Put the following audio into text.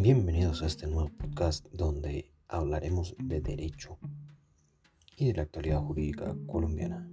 Bienvenidos a este nuevo podcast donde hablaremos de derecho y de la actualidad jurídica colombiana.